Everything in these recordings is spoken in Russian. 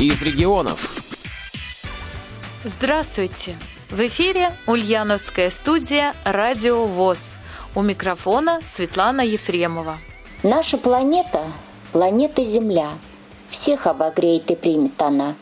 из регионов. Здравствуйте! В эфире Ульяновская студия «Радио ВОЗ». У микрофона Светлана Ефремова. Наша планета – планета Земля. Всех обогреет и примет она.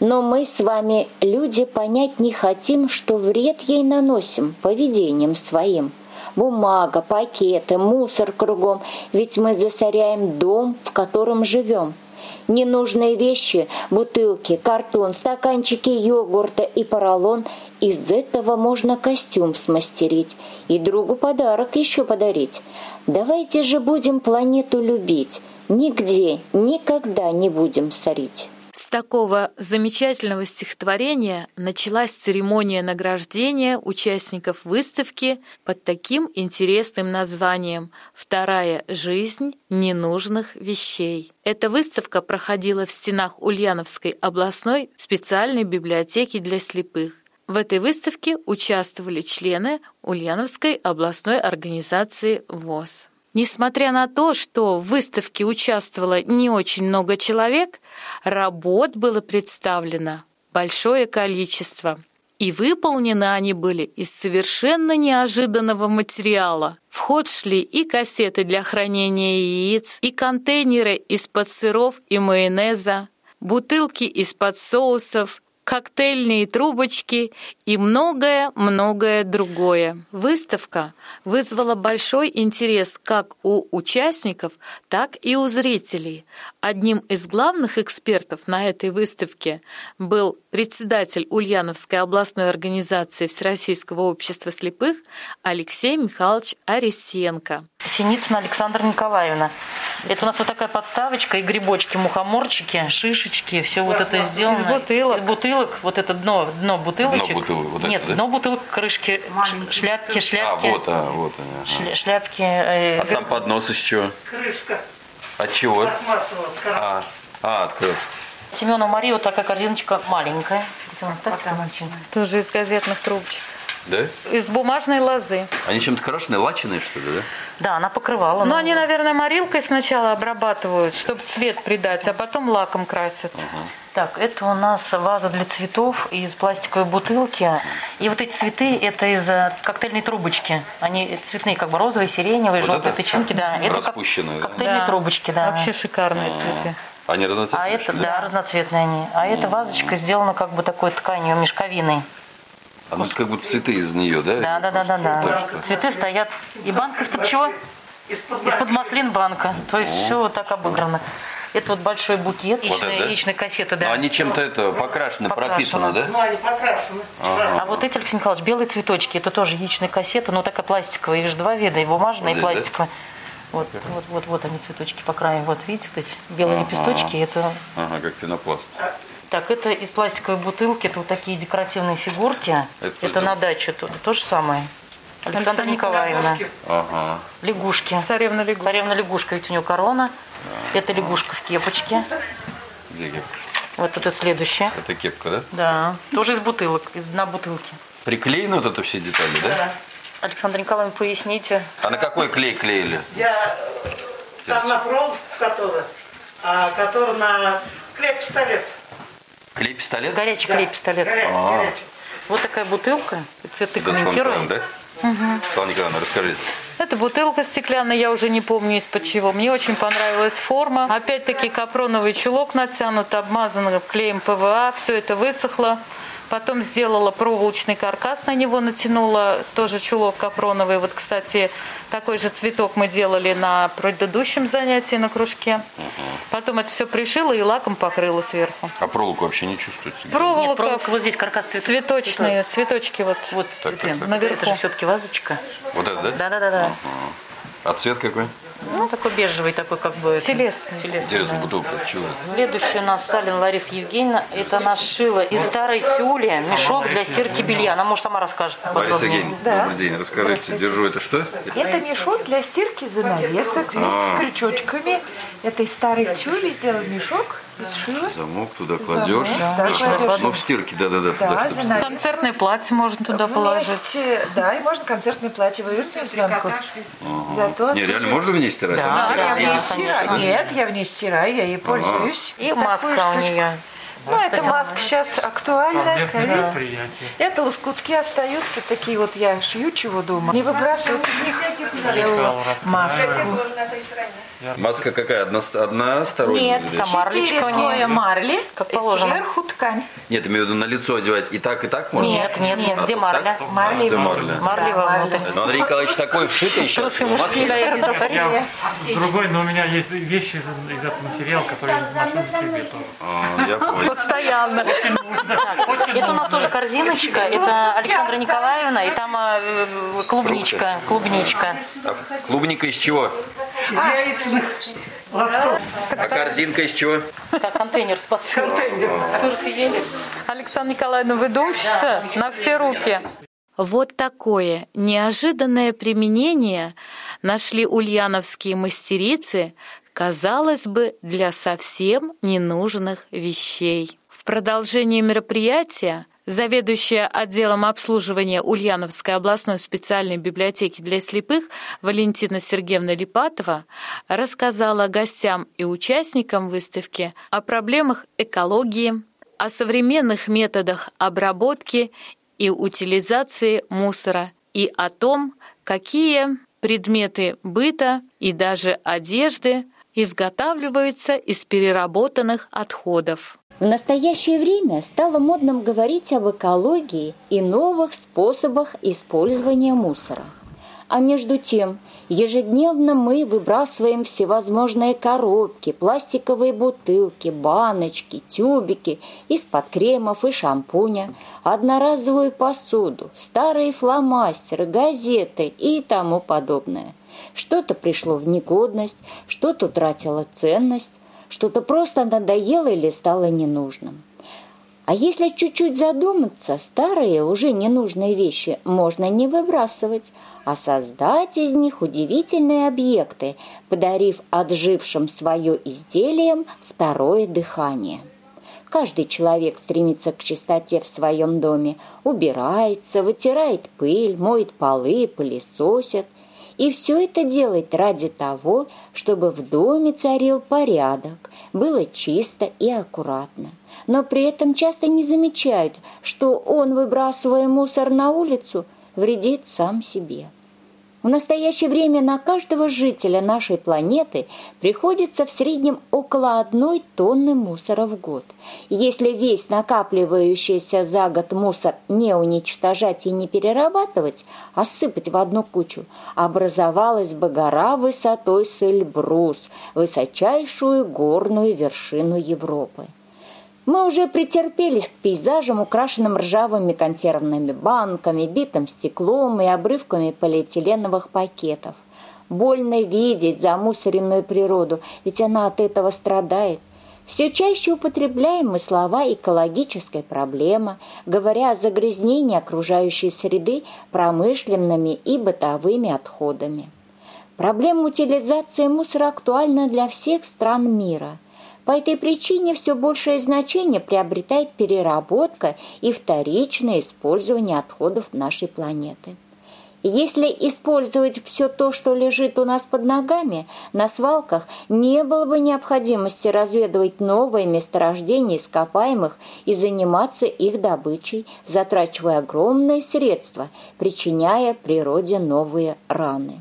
Но мы с вами, люди, понять не хотим, что вред ей наносим поведением своим. Бумага, пакеты, мусор кругом, ведь мы засоряем дом, в котором живем – ненужные вещи, бутылки, картон, стаканчики йогурта и поролон. Из этого можно костюм смастерить и другу подарок еще подарить. Давайте же будем планету любить, нигде, никогда не будем сорить. Такого замечательного стихотворения началась церемония награждения участников выставки под таким интересным названием «Вторая жизнь ненужных вещей». Эта выставка проходила в стенах Ульяновской областной специальной библиотеки для слепых. В этой выставке участвовали члены Ульяновской областной организации ВОЗ. Несмотря на то, что в выставке участвовало не очень много человек, работ было представлено большое количество. И выполнены они были из совершенно неожиданного материала. В ход шли и кассеты для хранения яиц, и контейнеры из-под сыров и майонеза, бутылки из-под соусов, коктейльные трубочки и многое-многое другое. Выставка вызвала большой интерес как у участников, так и у зрителей. Одним из главных экспертов на этой выставке был председатель Ульяновской областной организации Всероссийского общества слепых Алексей Михайлович Арисенко. Синицына Александра Николаевна. Это у нас вот такая подставочка и грибочки, мухоморчики, шишечки, все вот это сделано. Из бутылок. Из бутылок, вот это дно, дно бутылочек. Дно бутылок, вот Нет, это, да? дно бутылок, крышки, Маленькие. шляпки, шляпки. А, вот, а, вот они. ага. Шля- шляпки. э, А сам поднос из чего? Крышка От чего? А, а открылся. Семена Марии вот такая корзиночка маленькая. Татьяна, ставьте там один. Тоже из газетных трубочек. Да? Из бумажной лозы. Они чем-то крашеные, лаченые, что ли, да? Да, она покрывала. Ну, ну, они, наверное, морилкой сначала обрабатывают, чтобы цвет придать, а потом лаком красят. Так, это у нас ваза для цветов из пластиковой бутылки. И вот эти цветы, это из э, коктейльной трубочки. Они цветные, как бы розовые, сиреневые, Вот желтые это? тычинки, да. Это как да? коктейльные Да. трубочки, да. Вообще шикарные цветы. Они разноцветные? А это, ли? да, разноцветные они. А эта вазочка сделана как бы такой тканью, мешковиной. А ну, это как будто цветы из нее, да? Да, да, да, да, да. Цветы стоят. И банка из-под чего? Из-под маслин банка. То есть все вот так обыграно. Это вот большой букет, Вот яичной, это, да? яичной кассеты, Но да. они чем-то это покрашены, Покрашено. пропитаны, да? Ну, они покрашены. А вот эти, Алексей Михайлович, белые цветочки, это тоже яичная кассета, но такая пластиковая, их же два вида, и бумажная, и Вот да? пластиковая. Вот, вот, вот, вот они цветочки по краю. Вот видите, вот эти белые лепесточки, это Ага, как пенопласт. Так, это из пластиковой бутылки, это вот такие декоративные фигурки. Это Это, что? на дачу, тут то же самое. Александра Николаевна. Ага. Лягушки. Царевна лягушка. Царевна лягушка, ведь у нее корона. Это лягушка в кепочке. Где кепка? Вот это следующее. Это кепка, да? Да. Тоже из бутылок, из дна бутылки. Приклеены вот это все детали, да? Александра Николаевна, поясните. А на какой клей клеили? Я э, там на проволоку, который, а который на клей-пистолет. Клей-пистолет? Горячий Да, клей пистолет. горячий, А. горячий. Вот такая бутылка. Цветы Да, комментируем. да? Светлана Николаевна, расскажите. Это бутылка стеклянная, я уже не помню из-под чего. Мне очень понравилась форма. Опять-таки капроновый чулок натянут, обмазан клеем ПВА. Все это высохло. Потом сделала проволочный каркас на него, натянула тоже чулок капроновый. Вот, кстати, такой же цветок мы делали на предыдущем занятии на кружке. Потом это все пришила и лаком покрыла сверху. А проволоку вообще не чувствуется? Нет, Проволока, проволока вот здесь каркас цветов. цветочные, цветочки вот. Вот Так, цветы. так, так. Наверху. Это же все-таки вазочка. Вот это, да? Да-да-да. А цвет какой? Ну, такой бежевый, такой как бы... Телесный. Телесный, Интересно, да. бутылка. Чего? Следующая у нас Салин Лариса Евгеньевна. Это она сшила из старой тюли мешок для стирки белья. Она, может, сама расскажет Лариса. Евгеньевна, Да. добрый день. Расскажите, держу это что? Это мешок для стирки занавесок вместе А. с крючочками. Это из старой тюли сделал мешок из шила. Замок туда кладешь. Замок, да, Лишнее кладешь. Ну, в стирке, да-да-да. туда, Да, занавес- Концертное платье можно туда положить. Вместе, да, и можно концертное платье вывернуть изнанку. Зато Не, реально можно в ней стирать? Да, А такая я в да, ней стираю. Нет, я в ней стираю, я ей пользуюсь. И маска у нее. Ну, эта маска сейчас актуальна. Совместное ковид. предприятие. Это лоскутки остаются такие вот, я шью чего дома. Не выбрасывать из них сделала маску. Маска какая? Одно, односторонняя? Нет, там марлечка Четыре у слоя нее. марли, Как и положено. сверху ткань. Нет, имею в виду на лицо одевать и так, и так можно? Нет, нет, Нет. где А, марля? так? Марли Это внутрь. марля. Марли Да. Но Андрей Николаевич такой вшитый маске. мужские, наверное. Я другой, но у меня есть вещи из, этого материала, которые я ношу себе тоже. А, я понял. Постоянно. Это у нас тоже корзиночка. Это Александра Николаевна, и там э, клубничка, клубничка. А клубника из чего? Из яичных лотков. А корзинка из чего? Как контейнер с под сыром. Сыр съели. Александра Николаевна, выдумщица на все руки. Вот такое неожиданное применение нашли ульяновские мастерицы, казалось бы, для совсем ненужных вещей. В продолжении мероприятия заведующая отделом обслуживания Ульяновской областной специальной библиотеки для слепых Валентина Сергеевна Липатова рассказала гостям и участникам выставки о проблемах экологии, о современных методах обработки и утилизации мусора и о том, какие предметы быта и даже одежды изготавливаются из переработанных отходов. В настоящее время стало модным говорить об экологии и новых способах использования мусора. А между тем, ежедневно мы выбрасываем всевозможные коробки, пластиковые бутылки, баночки, тюбики из-под кремов и шампуня, одноразовую посуду, старые фломастеры, газеты и тому подобное. Что-то пришло в негодность, что-то утратило ценность, что-то просто надоело или стало ненужным. А если чуть-чуть задуматься, старые, уже ненужные вещи можно не выбрасывать, а создать из них удивительные объекты, подарив отжившим свое изделием второе дыхание. Каждый человек стремится к чистоте в своем доме, убирается, вытирает пыль, моет полы, пылесосит. И все это делает ради того, чтобы в доме царил порядок, было чисто и аккуратно. Но при этом часто не замечают, что он, выбрасывая мусор на улицу, вредит сам себе. В настоящее время на каждого жителя нашей планеты приходится в среднем около одной тонны мусора в год. Если весь накапливающийся за год мусор не уничтожать и не перерабатывать, а сыпать в одну кучу, образовалась бы гора высотой с Эльбрус, высочайшую горную вершину Европы. Мы уже претерпелись к пейзажам, украшенным ржавыми консервными банками, битым стеклом и обрывками полиэтиленовых пакетов. Больно видеть замусоренную природу, ведь она от этого страдает. Все чаще употребляем мы слова «экологическая проблема», говоря о загрязнении окружающей среды промышленными и бытовыми отходами. Проблема утилизации мусора актуальна для всех стран мира – по этой причине все большее значение приобретает переработка и вторичное использование отходов нашей планеты. Если использовать все то, что лежит у нас под ногами, на свалках не было бы необходимости разведывать новые месторождения ископаемых и заниматься их добычей, затрачивая огромные средства, причиняя природе новые раны.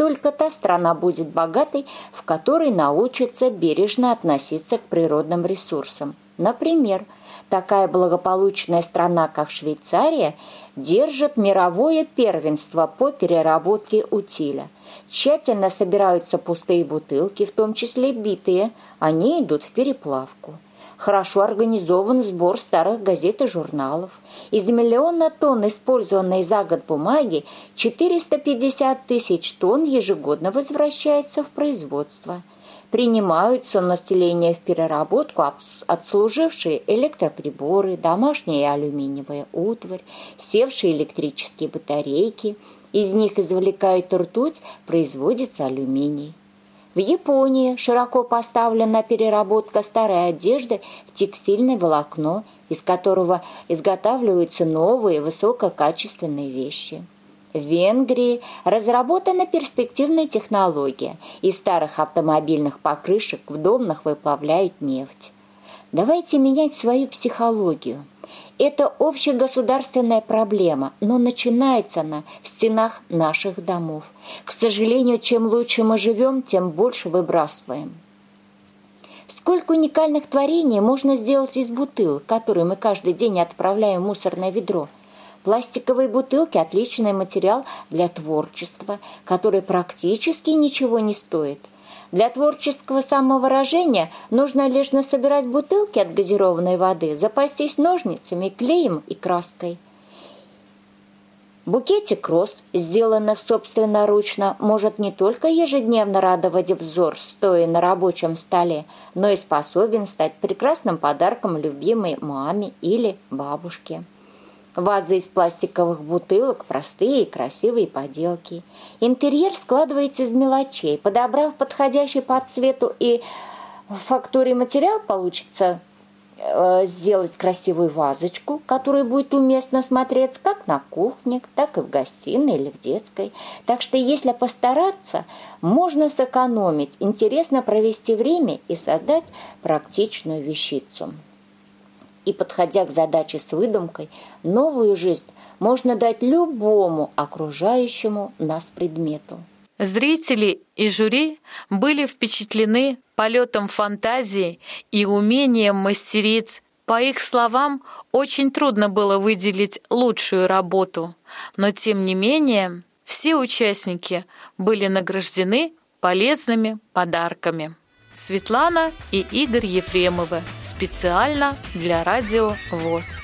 Только та страна будет богатой, в которой научится бережно относиться к природным ресурсам. Например, такая благополучная страна, как Швейцария, держит мировое первенство по переработке утиля. Тщательно собираются пустые бутылки, в том числе битые, они идут в переплавку. Хорошо организован сбор старых газет и журналов. Из миллиона тонн использованной за год бумаги 450 тысяч тонн ежегодно возвращается в производство. Принимаются население в переработку отслужившие электроприборы, домашняя и алюминиевая утварь, севшие электрические батарейки. Из них извлекают ртуть, производится алюминий. В Японии широко поставлена переработка старой одежды в текстильное волокно, из которого изготавливаются новые высококачественные вещи. В Венгрии разработана перспективная технология. Из старых автомобильных покрышек в домнах выплавляют нефть. Давайте менять свою психологию. Это общегосударственная проблема, но начинается она в стенах наших домов. К сожалению, чем лучше мы живем, тем больше выбрасываем. Сколько уникальных творений можно сделать из бутылок, которые мы каждый день отправляем в мусорное ведро – Пластиковые бутылки – отличный материал для творчества, который практически ничего не стоит. Для творческого самовыражения нужно лишь насобирать бутылки от газированной воды, запастись ножницами, клеем и краской. Букетик роз, сделанных собственноручно, может не только ежедневно радовать взор, стоя на рабочем столе, но и способен стать прекрасным подарком любимой маме или бабушке. Вазы из пластиковых бутылок, простые и красивые поделки. Интерьер складывается из мелочей. Подобрав подходящий по цвету и фактуре материал, получится э, сделать красивую вазочку, которая будет уместно смотреться как на кухне, так и в гостиной или в детской. Так что если постараться, можно сэкономить, интересно провести время и создать практичную вещицу и, подходя к задаче с выдумкой, новую жизнь можно дать любому окружающему нас предмету. Зрители и жюри были впечатлены полетом фантазии и умением мастериц. По их словам, очень трудно было выделить лучшую работу, но тем не менее все участники были награждены полезными подарками. Светлана и Игорь Ефремовы специально для радио ВОЗ.